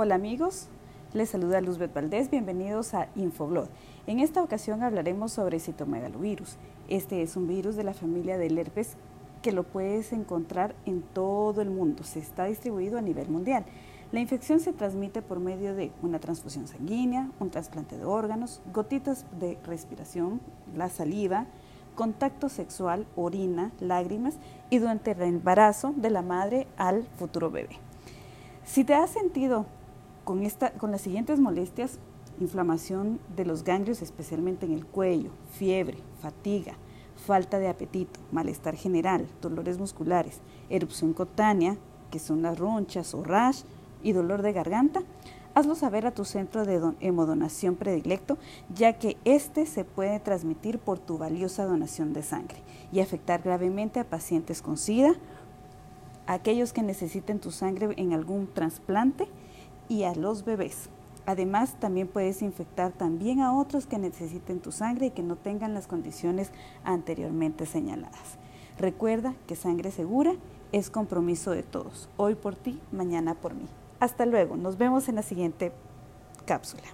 Hola amigos, les saluda Luzbeth Valdés, bienvenidos a Infoblog. En esta ocasión hablaremos sobre citomegalovirus. Este es un virus de la familia del herpes que lo puedes encontrar en todo el mundo, se está distribuido a nivel mundial. La infección se transmite por medio de una transfusión sanguínea, un trasplante de órganos, gotitas de respiración, la saliva, contacto sexual, orina, lágrimas y durante el embarazo de la madre al futuro bebé. Si te has sentido con, esta, con las siguientes molestias, inflamación de los ganglios, especialmente en el cuello, fiebre, fatiga, falta de apetito, malestar general, dolores musculares, erupción cutánea, que son las ronchas o rash, y dolor de garganta, hazlo saber a tu centro de hemodonación predilecto, ya que este se puede transmitir por tu valiosa donación de sangre y afectar gravemente a pacientes con SIDA, aquellos que necesiten tu sangre en algún trasplante y a los bebés. Además, también puedes infectar también a otros que necesiten tu sangre y que no tengan las condiciones anteriormente señaladas. Recuerda que sangre segura es compromiso de todos. Hoy por ti, mañana por mí. Hasta luego, nos vemos en la siguiente cápsula.